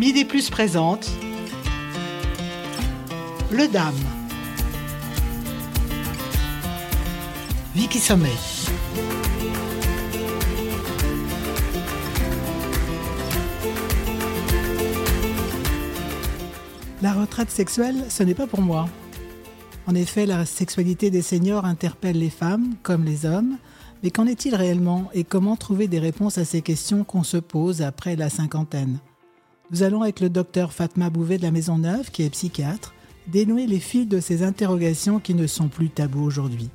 Midi Plus présente Le Dame. Vicky Sommet. La retraite sexuelle, ce n'est pas pour moi. En effet, la sexualité des seniors interpelle les femmes comme les hommes, mais qu'en est-il réellement et comment trouver des réponses à ces questions qu'on se pose après la cinquantaine? Nous allons avec le docteur Fatma Bouvet de la Maison Neuve, qui est psychiatre, dénouer les fils de ces interrogations qui ne sont plus tabous aujourd'hui.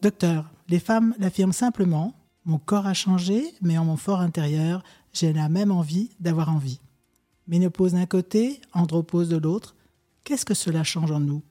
Docteur, les femmes l'affirment simplement, mon corps a changé, mais en mon fort intérieur, j'ai la même envie d'avoir envie. Ménopause d'un côté, andropause de l'autre, qu'est-ce que cela change en nous?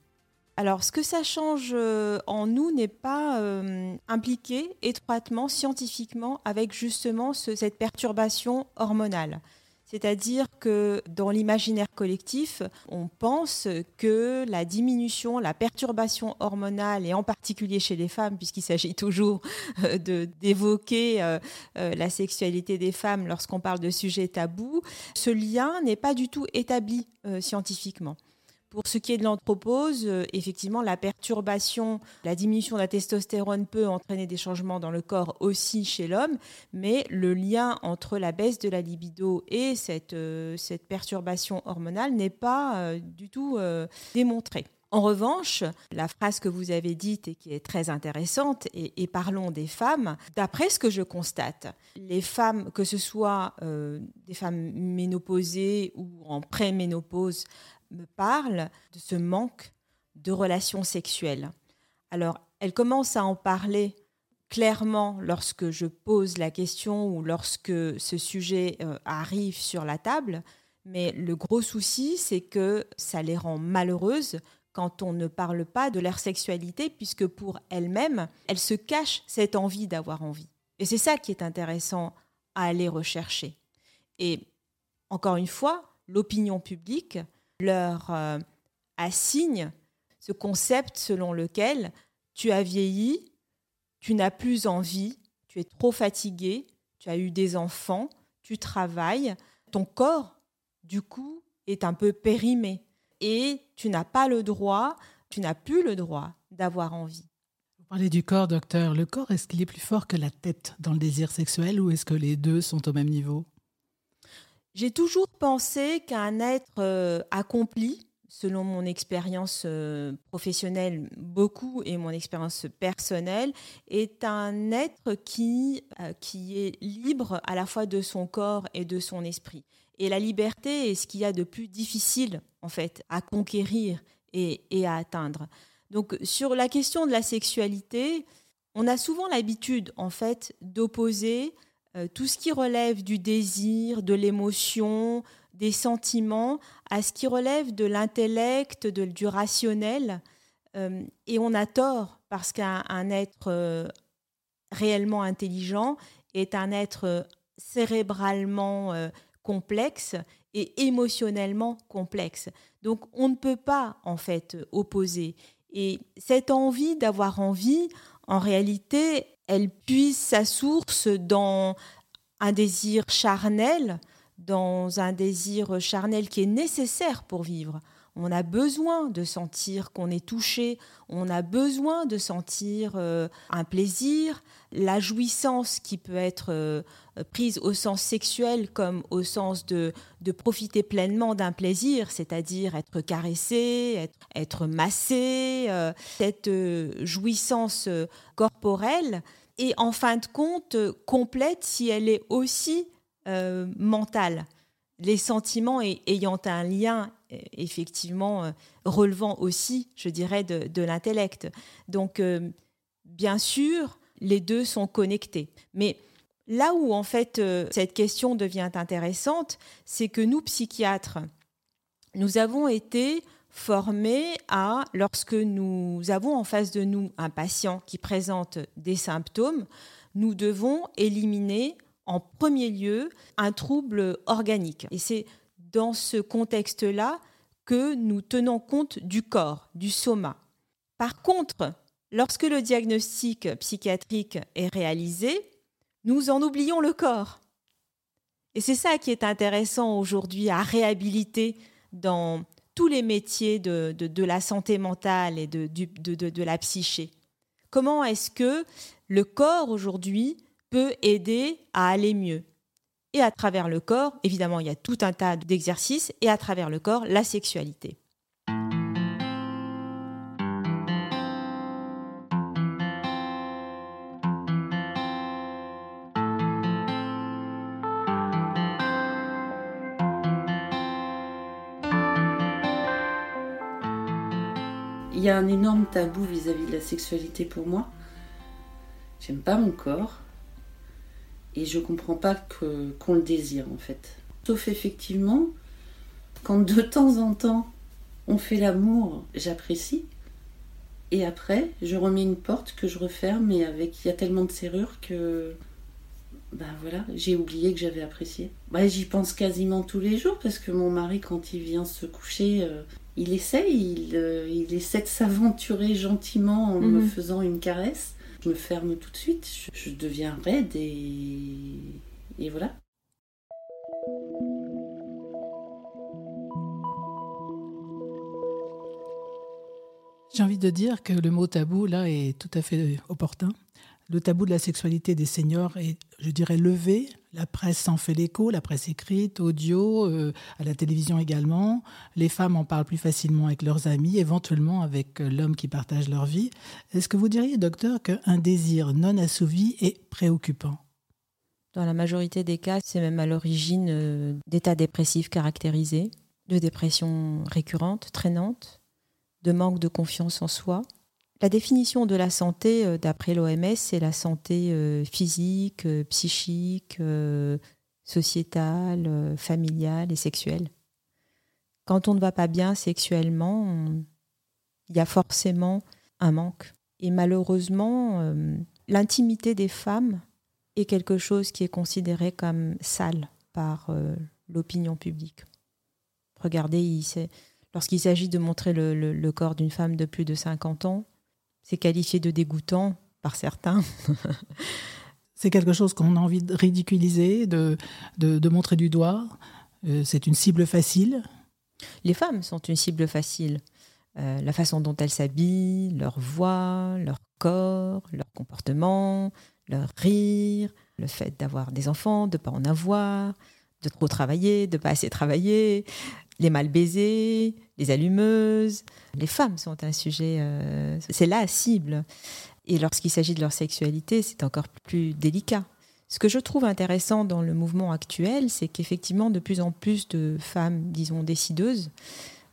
Alors, ce que ça change euh, en nous n'est pas euh, impliqué étroitement, scientifiquement, avec justement cette perturbation hormonale. C'est-à-dire que dans l'imaginaire collectif, on pense que la diminution, la perturbation hormonale, et en particulier chez les femmes, puisqu'il s'agit toujours euh, d'évoquer la sexualité des femmes lorsqu'on parle de sujets tabous, ce lien n'est pas du tout établi scientifiquement. Pour ce qui est de l'anthropose, euh, effectivement, la perturbation, la diminution de la testostérone peut entraîner des changements dans le corps aussi chez l'homme, mais le lien entre la baisse de la libido et cette, euh, cette perturbation hormonale n'est pas euh, du tout démontré. En revanche, la phrase que vous avez dite et qui est très intéressante, et, parlons des femmes, d'après ce que je constate, les femmes, que ce soit des femmes ménopausées ou en préménopause, me parle de ce manque de relations sexuelles. Alors, elle commence à en parler clairement lorsque je pose la question ou lorsque ce sujet euh, arrive sur la table, mais le gros souci, c'est que ça les rend malheureuses quand on ne parle pas de leur sexualité, puisque pour elles-mêmes, elles se cachent cette envie d'avoir envie. Et c'est ça qui est intéressant à aller rechercher. Et encore une fois, l'opinion publique leur euh, assigne ce concept selon lequel tu as vieilli, tu n'as plus envie, tu es trop fatigué, tu as eu des enfants, tu travailles, ton corps, du coup, est un peu périmé et tu n'as pas le droit, tu n'as plus le droit d'avoir envie. Vous parlez du corps, docteur. Le corps, est-ce qu'il est plus fort que la tête dans le désir sexuel ou est-ce que les deux sont au même niveau? J'ai toujours pensé qu'un être euh, accompli, selon mon expérience euh, professionnelle beaucoup et mon expérience personnelle, est un être qui, euh, qui est libre à la fois de son corps et de son esprit. Et la liberté est ce qu'il y a de plus difficile, en fait, à conquérir et, à atteindre. Donc, sur la question de la sexualité, on a souvent l'habitude, en fait, d'opposer euh, tout ce qui relève du désir, de l'émotion, des sentiments, à ce qui relève de l'intellect, du rationnel. Euh, et on a tort parce qu'un être euh, réellement intelligent est un être cérébralement complexe et émotionnellement complexe. Donc on ne peut pas en fait opposer. Et cette envie d'avoir envie, en réalité, elle puise sa source dans un désir charnel, dans un désir charnel qui est nécessaire pour vivre. On a besoin de sentir qu'on est touché, on a besoin de sentir euh, un plaisir, la jouissance qui peut être euh, prise au sens sexuel comme au sens de, de profiter pleinement d'un plaisir, c'est-à-dire être caressé, être, massé, euh, cette jouissance corporelle. Est en fin de compte complète si elle est aussi mentale. Les sentiments ayant un lien effectivement euh, relevant aussi, je dirais, de, l'intellect. Donc, euh, bien sûr, les deux sont connectés. Mais là où, en fait, cette question devient intéressante, c'est que nous, psychiatres, nous avons été formés à, lorsque nous avons en face de nous un patient qui présente des symptômes, nous devons éliminer en premier lieu un trouble organique. Et c'est dans ce contexte-là que nous tenons compte du corps, du soma. Par contre, lorsque le diagnostic psychiatrique est réalisé, nous en oublions le corps. Et c'est ça qui est intéressant aujourd'hui à réhabiliter dans tous les métiers de, la santé mentale et de, de la psyché. Comment est-ce que le corps aujourd'hui peut aider à aller mieux? Et à travers le corps, évidemment, il y a tout un tas d'exercices, et à travers le corps, la sexualité. Il y a un énorme tabou vis-à-vis de la sexualité pour moi. J'aime pas mon corps et je comprends pas que, qu'on le désire en fait. Sauf effectivement, quand de temps en temps on fait l'amour, j'apprécie. Et après, je remets une porte que je referme et avec il y a tellement de serrures que bah voilà, j'ai oublié que j'avais apprécié. Bah, j'y pense quasiment tous les jours parce que mon mari, quand il vient se coucher, euh, il essaye, euh, il, essaie de s'aventurer gentiment en me mhm. faisant une caresse. Je me ferme tout de suite, je, deviens raide et, et voilà. J'ai envie de dire que le mot tabou, là, est tout à fait opportun. Le tabou de la sexualité des seniors est, je dirais, levé. La presse s'en fait l'écho, la presse écrite, audio, euh, à la télévision également. Les femmes en parlent plus facilement avec leurs amis, éventuellement avec euh, l'homme qui partage leur vie. Est-ce que vous diriez, docteur, qu'un désir non assouvi est préoccupant? Dans la majorité des cas, c'est même à l'origine euh, d'états dépressifs caractérisés, de dépressions récurrentes, traînantes, de manque de confiance en soi la définition de la santé, euh, d'après l'OMS, c'est la santé euh, physique, euh, psychique, sociétale, familiale et sexuelle. Quand on ne va pas bien sexuellement, il y a forcément un manque. Et malheureusement, l'intimité des femmes est quelque chose qui est considéré comme sale par l'opinion publique. Regardez, lorsqu'il s'agit de montrer le corps d'une femme de plus de 50 ans, c'est qualifié de dégoûtant par certains. c'est quelque chose qu'on a envie de ridiculiser, de, de, montrer du doigt. Euh, c'est une cible facile. Les femmes sont une cible facile. Euh, la façon dont elles s'habillent, leur voix, leur corps, leur comportement, leur rire, le fait d'avoir des enfants, de ne pas en avoir, de trop travailler, de ne pas assez travailler, les mal baisés, les allumeuses. Les femmes sont un sujet, euh, c'est la cible. Et lorsqu'il s'agit de leur sexualité, c'est encore plus délicat. Ce que je trouve intéressant dans le mouvement actuel, c'est qu'effectivement, de plus en plus de femmes, disons, décideuses,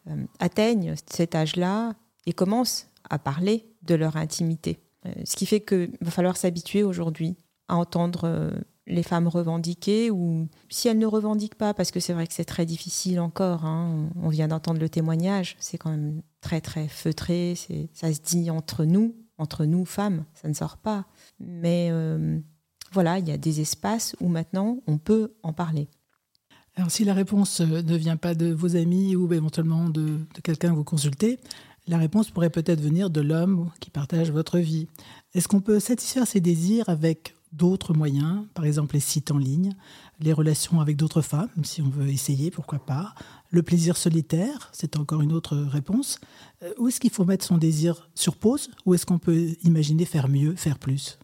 euh, atteignent cet âge-là et commencent à parler de leur intimité. Euh, ce qui fait qu'il va falloir s'habituer aujourd'hui à entendre les femmes revendiquer ou si elles ne revendiquent pas, parce que c'est vrai que c'est très difficile encore, hein, on vient d'entendre le témoignage, c'est quand même très très feutré, ça se dit entre nous, entre nous femmes, ça ne sort pas. Mais euh, voilà, il y a des espaces où maintenant on peut en parler. Alors si la réponse euh, ne vient pas de vos amis ou éventuellement de, de quelqu'un que vous consultez, la réponse pourrait peut-être venir de l'homme qui partage votre vie. Est-ce qu'on peut satisfaire ses désirs avec d'autres moyens, par exemple les sites en ligne, les relations avec d'autres femmes, si on veut essayer, pourquoi pas, le plaisir solitaire, c'est encore une autre réponse. Euh, où est-ce qu'il faut mettre son désir sur pause ou est-ce qu'on peut imaginer faire mieux, faire plus?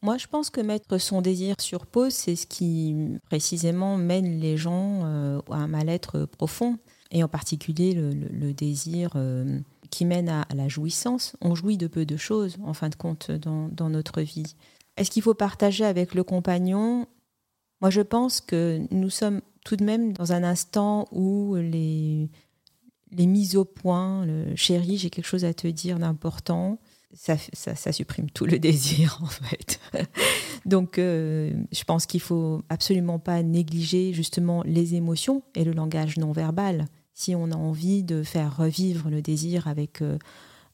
Moi, je pense que mettre son désir sur pause, c'est ce qui précisément mène les gens euh, à un mal-être profond, et en particulier le, désir euh, qui mène à, la jouissance. On jouit de peu de choses, en fin de compte, dans notre vie. Est-ce qu'il faut partager avec le compagnon? Moi, je pense que nous sommes tout de même dans un instant où les, les mises au point, le chéri, j'ai quelque chose à te dire d'important, ça, supprime tout le désir en fait. Donc euh, je pense qu'il faut absolument pas négliger justement les émotions et le langage non verbal. Si on a envie de faire revivre le désir avec euh,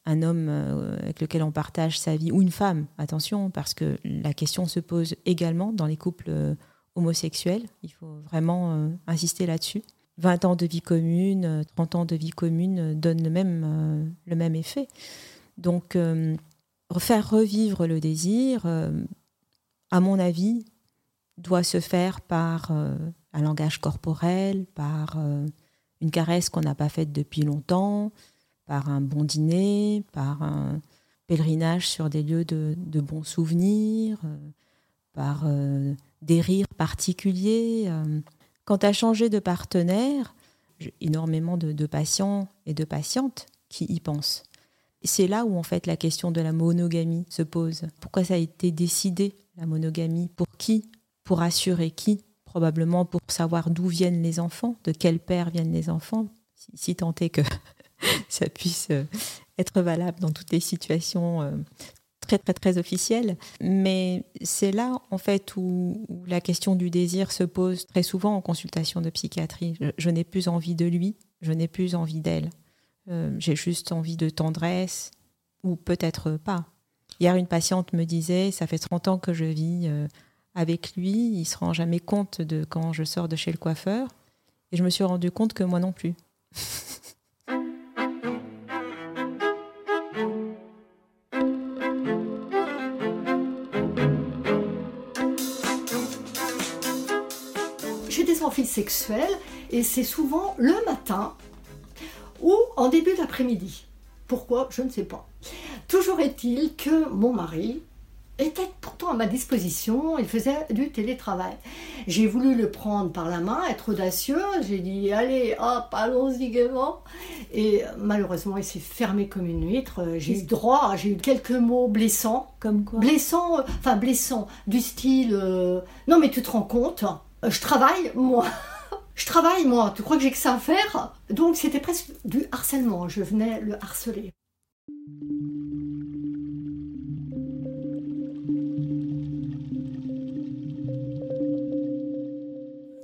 un homme euh, avec lequel on partage sa vie, ou une femme, attention, parce que la question se pose également dans les couples euh, homosexuels. Il faut vraiment euh, insister là-dessus. 20 ans de vie commune, 30 ans de vie commune donnent le même, le même effet. Donc, faire revivre le désir, à mon avis, doit se faire par un langage corporel, par une caresse qu'on n'a pas faite depuis longtemps, par un bon dîner, par un pèlerinage sur des lieux de, bons souvenirs, par des rires particuliers. Quand tu as changé de partenaire, énormément de, patients et de patientes qui y pensent. C'est là où en fait la question de la monogamie se pose. Pourquoi ça a été décidé, la monogamie? Pour qui? Pour assurer qui? Probablement pour savoir d'où viennent les enfants, de quel père viennent les enfants, si, tant est que ça puisse euh, être valable dans toutes les situations euh, très très très officielle. Mais c'est là en fait où, la question du désir se pose très souvent en consultation de psychiatrie. Je, n'ai plus envie de lui, je n'ai plus envie d'elle. Euh, j'ai juste envie de tendresse ou peut-être pas. Hier, une patiente me disait, ça fait 30 ans que je vis avec lui, il se rend jamais compte de quand je sors de chez le coiffeur. Et je me suis rendu compte que moi non plus. envie sexuelle et c'est souvent le matin ou en début d'après-midi. Pourquoi? Je ne sais pas. Toujours est-il que mon mari était pourtant à ma disposition, il faisait du télétravail. J'ai voulu le prendre par la main, être audacieux, j'ai dit allez, hop, allons-y gaiement. Et malheureusement, il s'est fermé comme une huître. J'ai eu droit, j'ai eu quelques mots blessants. Comme quoi? Blessants, enfin blessants, du style euh, non mais tu te rends compte euh, je travaille, moi. je travaille, moi. Tu crois que j'ai que ça à faire? Donc c'était presque du harcèlement. Je venais le harceler.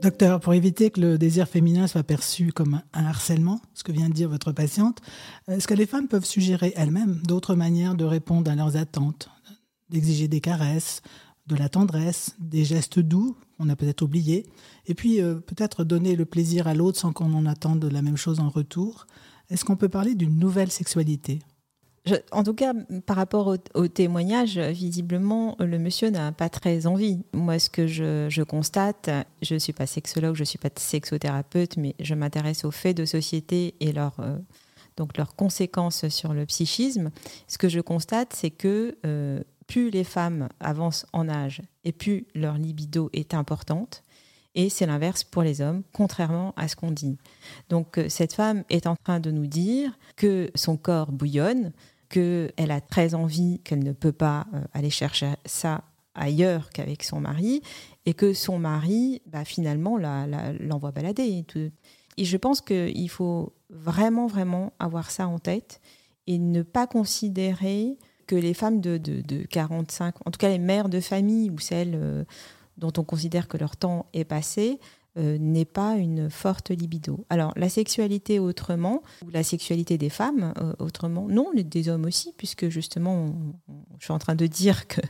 Docteur, pour éviter que le désir féminin soit perçu comme un harcèlement, ce que vient de dire votre patiente, est-ce que les femmes peuvent suggérer elles-mêmes d'autres manières de répondre à leurs attentes D'exiger des caresses, de la tendresse, des gestes doux on a peut-être oublié, et puis euh, peut-être donner le plaisir à l'autre sans qu'on en attende la même chose en retour. Est-ce qu'on peut parler d'une nouvelle sexualité? En tout cas, par rapport au, témoignage, visiblement, le monsieur n'a pas très envie. Moi, ce que je, constate, je ne suis pas sexologue, je ne suis pas sexothérapeute, mais je m'intéresse aux faits de société et leur, euh, donc leurs conséquences sur le psychisme. Ce que je constate, c'est que euh, plus les femmes avancent en âge et plus leur libido est importante. Et c'est l'inverse pour les hommes, contrairement à ce qu'on dit. Donc euh, cette femme est en train de nous dire que son corps bouillonne, qu'elle a très envie, qu'elle ne peut pas euh, aller chercher ça ailleurs qu'avec son mari, et que son mari, bah, finalement, l'envoie balader. Et je pense qu'il faut vraiment, vraiment avoir ça en tête et ne pas considérer que les femmes de, 45, en tout cas les mères de famille ou celles euh, dont on considère que leur temps est passé, euh, n'est pas une forte libido. Alors la sexualité autrement, ou la sexualité des femmes euh, autrement, non, des hommes aussi, puisque justement, je suis en train de dire que,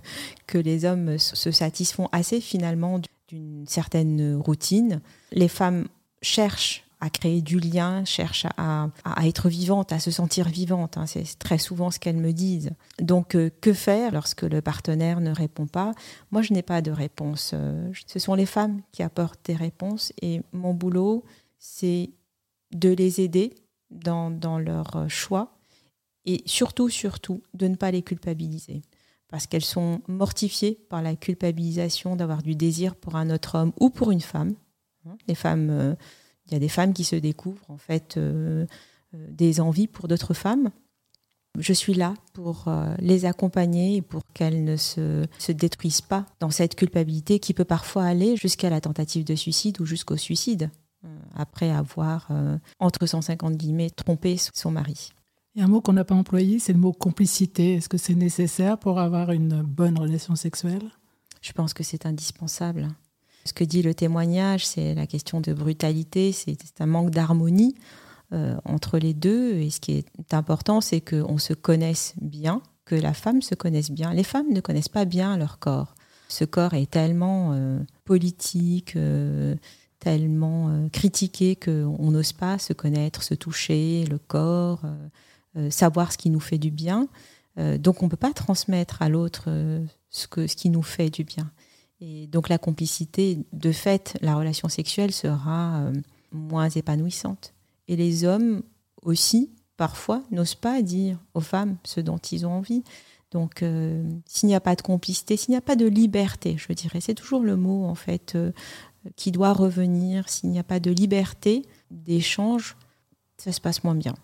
que les hommes se satisfont assez finalement d'une certaine routine. Les femmes cherchent à créer du lien, cherche à, être vivante, à se sentir vivante. Hein. C'est très souvent ce qu'elles me disent. Donc, euh, que faire lorsque le partenaire ne répond pas? Moi, je n'ai pas de réponse. Euh, ce sont les femmes qui apportent des réponses et mon boulot, c'est de les aider dans, dans leur choix et surtout, surtout, de ne pas les culpabiliser parce qu'elles sont mortifiées par la culpabilisation d'avoir du désir pour un autre homme ou pour une femme. Les femmes euh, il y a des femmes qui se découvrent en fait euh, euh, des envies pour d'autres femmes. Je suis là pour euh, les accompagner et pour qu'elles ne se, se, détruisent pas dans cette culpabilité qui peut parfois aller jusqu'à la tentative de suicide ou jusqu'au suicide, après avoir, entre 150 guillemets, trompé son mari. Il y a un mot qu'on n'a pas employé, c'est le mot complicité. Est-ce que c'est nécessaire pour avoir une bonne relation sexuelle? Je pense que c'est indispensable. Ce que dit le témoignage, c'est la question de brutalité, c'est un manque d'harmonie euh, entre les deux. Et ce qui est important, c'est qu'on se connaisse bien, que la femme se connaisse bien. Les femmes ne connaissent pas bien leur corps. Ce corps est tellement euh, politique, euh, tellement critiqué qu'on n'ose pas se connaître, se toucher, le corps, savoir ce qui nous fait du bien. donc on ne peut pas transmettre à l'autre ce, ce qui nous fait du bien. Et donc la complicité, de fait, la relation sexuelle sera euh, moins épanouissante. Et les hommes aussi, parfois, n'osent pas dire aux femmes ce dont ils ont envie. Donc euh, s'il n'y a pas de complicité, s'il n'y a pas de liberté, je dirais, c'est toujours le mot en fait euh, qui doit revenir, s'il n'y a pas de liberté d'échange, ça se passe moins bien.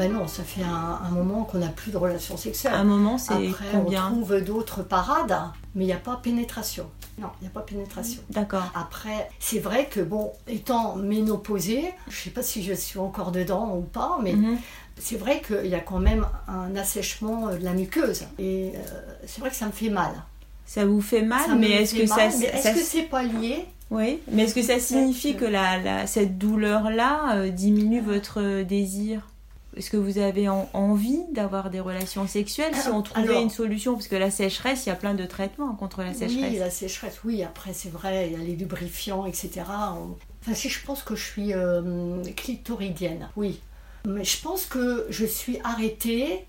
Ben non, ça fait un, moment qu'on n'a plus de relations sexuelles. Un moment, c'est Après, combien on trouve d'autres parades, mais il n'y a pas pénétration. Non, il n'y a pas pénétration. D'accord. Après, c'est vrai que, bon, étant ménopausée, je ne sais pas si je suis encore dedans ou pas, mais Mhm. c'est vrai qu'il y a quand même un assèchement de la muqueuse. Et euh, c'est vrai que ça me fait mal. Ça vous fait mal, Ça mais est-ce que mal, ça, est-ce ça- que c'est pas lié? Oui, mais est-ce que ça signifie que- que la, la- cette douleur-là euh, diminue votre désir? Est-ce que vous avez en- envie d'avoir des relations sexuelles si on trouvait Alors- une solution? Parce que la sécheresse, il y a plein de traitements contre la sécheresse. Oui, la sécheresse, oui. Après, c'est vrai, il y a les lubrifiants, etc. Enfin, si je pense que je suis euh, clitoridienne, oui. Mais je pense que je suis arrêtée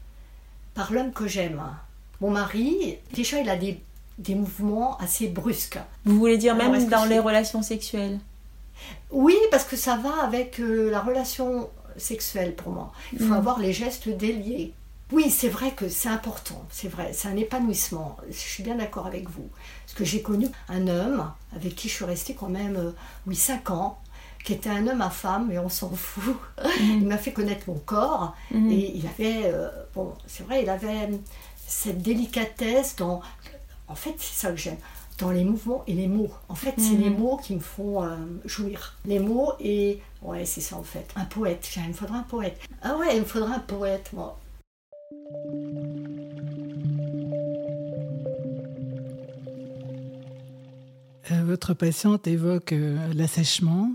par l'homme que j'aime. Mon mari, déjà, il a des, des mouvements assez brusques. Vous voulez dire Alors, même dans les relations sexuelles? Oui, parce que ça va avec euh, la relation sexuelle pour moi. Il faut Mhm. avoir les gestes déliés. Oui, c'est vrai que c'est important, c'est vrai, c'est un épanouissement. Je suis bien d'accord avec vous. Parce que j'ai connu un homme avec qui je suis restée quand même, euh, oui, 5 ans, qui était un homme à femme, mais on s'en fout. Il m'a fait connaître mon corps Mhm. et il avait, euh, bon, c'est vrai, il avait cette délicatesse dans. En fait, c'est ça que j'aime. Dans les mouvements et les mots. En fait, c'est Mhm. les mots qui me font euh, jouir. Les mots et. Ouais, c'est ça en fait. Un poète. Il me faudra un poète. Ah ouais, il me faudra un poète, moi. Euh, votre patiente évoque euh, l'assèchement.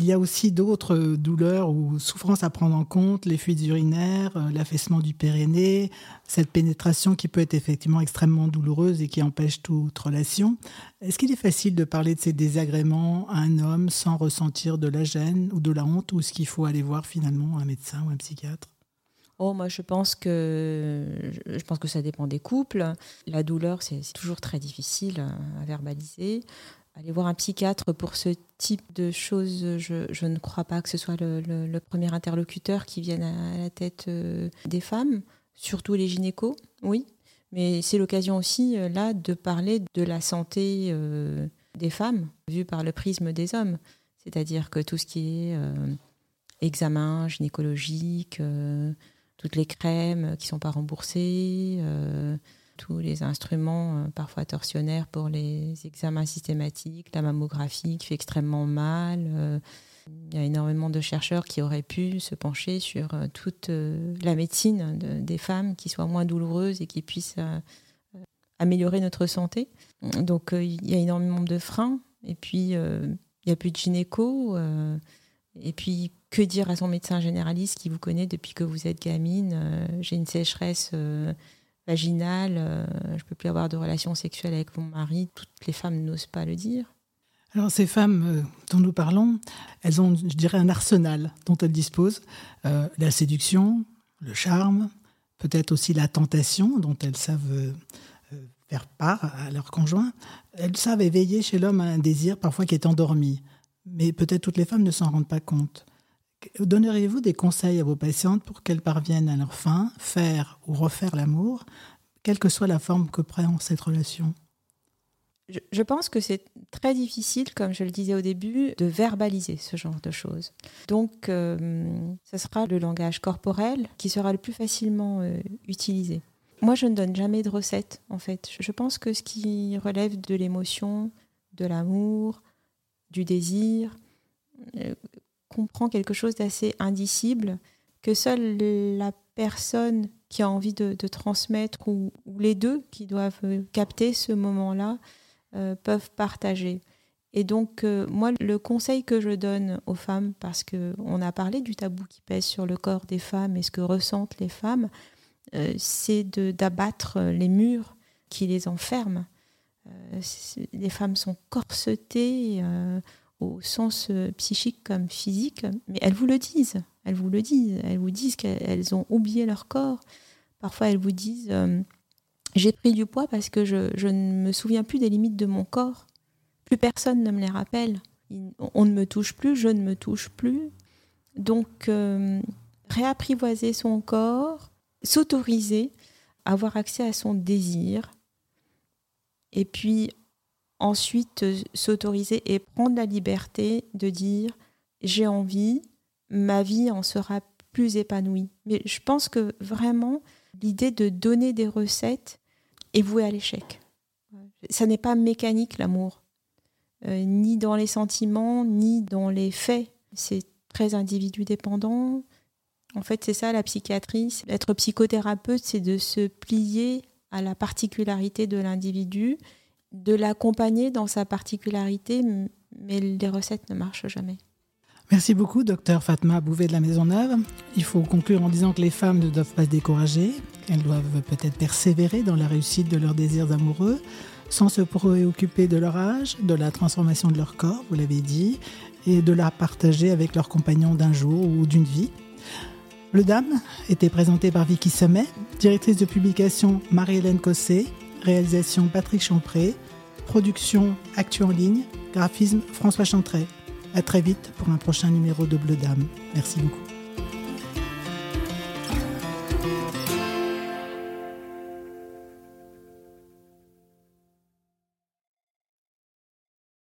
Il y a aussi d'autres euh, douleurs ou souffrances à prendre en compte, les fuites urinaires, euh, l'affaissement du périnée, cette pénétration qui peut être effectivement extrêmement douloureuse et qui empêche toute relation. Est-ce qu'il est facile de parler de ces désagréments à un homme sans ressentir de la gêne ou de la honte ou est-ce qu'il faut aller voir finalement un médecin ou un psychiatre? Oh, moi, je pense que je pense que ça dépend des couples. La douleur, c'est toujours très difficile à verbaliser. Aller voir un psychiatre pour ce type de choses, je, je ne crois pas que ce soit le, premier interlocuteur qui vienne à la tête euh, des femmes, surtout les gynécos, oui. Mais c'est l'occasion aussi, euh, là, de parler de la santé euh, des femmes, vue par le prisme des hommes. C'est-à-dire que tout ce qui est euh, examen gynécologique, toutes les crèmes qui sont pas remboursées, tous les instruments euh, parfois torsionnaires pour les examens systématiques, la mammographie qui fait extrêmement mal. euh, il y a énormément de chercheurs qui auraient pu se pencher sur euh, toute la médecine de- des femmes qui soit moins douloureuse et qui puisse améliorer notre santé. Donc il y a énormément de freins. Et puis il n'y a plus de gynéco. et puis, que dire à son médecin généraliste qui vous connaît depuis que vous êtes gamine J'ai une sécheresse vaginale, euh, je peux plus avoir de relations sexuelles avec mon mari. Toutes les femmes n'osent pas le dire. Alors ces femmes euh, dont nous parlons, elles ont, je dirais, un arsenal dont elles disposent. Euh, la séduction, le charme, peut-être aussi la tentation dont elles savent euh, faire part à leur conjoint. Elles savent éveiller chez l'homme un désir parfois qui est endormi. Mais peut-être toutes les femmes ne s'en rendent pas compte. Donneriez-vous des conseils à vos patientes pour qu'elles parviennent à leur fin, faire ou refaire l'amour, quelle que soit la forme que prend cette relation? Je, pense que c'est très difficile, comme je le disais au début, de verbaliser ce genre de choses. Donc, euh, ce sera le langage corporel qui sera le plus facilement euh, utilisé. Moi, je ne donne jamais de recette, en fait. Je pense que ce qui relève de l'émotion, de l'amour, du désir, euh, comprend quelque chose d'assez indicible que seule la personne qui a envie de, transmettre ou, les deux qui doivent euh, capter ce moment-là euh, peuvent partager. Et donc, euh, moi, le conseil que je donne aux femmes, parce qu'on a parlé du tabou qui pèse sur le corps des femmes et ce que ressentent les femmes, c'est d'abattre les murs qui les enferment. Les femmes sont corsetées, au sens euh, psychique comme physique, mais elles vous le disent. Elles vous le disent. Elles vous disent qu'elles ont oublié leur corps. Parfois, elles vous disent euh, J'ai pris du poids parce que je, je, ne me souviens plus des limites de mon corps. Plus personne ne me les rappelle. On ne me touche plus, je ne me touche plus. Donc, euh, réapprivoiser son corps, s'autoriser, avoir accès à son désir, et puis ensuite euh, s'autoriser et prendre la liberté de dire j'ai envie, ma vie en sera plus épanouie. Mais je pense que vraiment, l'idée de donner des recettes est vouée à l'échec. Ça n'est pas mécanique l'amour, euh, ni dans les sentiments, ni dans les faits. C'est très individu dépendant. En fait, c'est ça la psychiatrie. Être psychothérapeute, c'est de se plier à la particularité de l'individu, de l'accompagner dans sa particularité, mais les recettes ne marchent jamais. Merci beaucoup, docteur Fatma Bouvet de la Maison Neuve. Il faut conclure en disant que les femmes ne doivent pas se décourager, qu'elles doivent peut-être persévérer dans la réussite de leurs désirs amoureux, sans se préoccuper de leur âge, de la transformation de leur corps, vous l'avez dit, et de la partager avec leurs compagnons d'un jour ou d'une vie. Le Dame était présenté par Vicky Sommet, directrice de publication Marie-Hélène Cossé, réalisation Patrick Champré, production Actu en ligne, graphisme François Chantray. À très vite pour un prochain numéro de Bleu Dame. Merci beaucoup.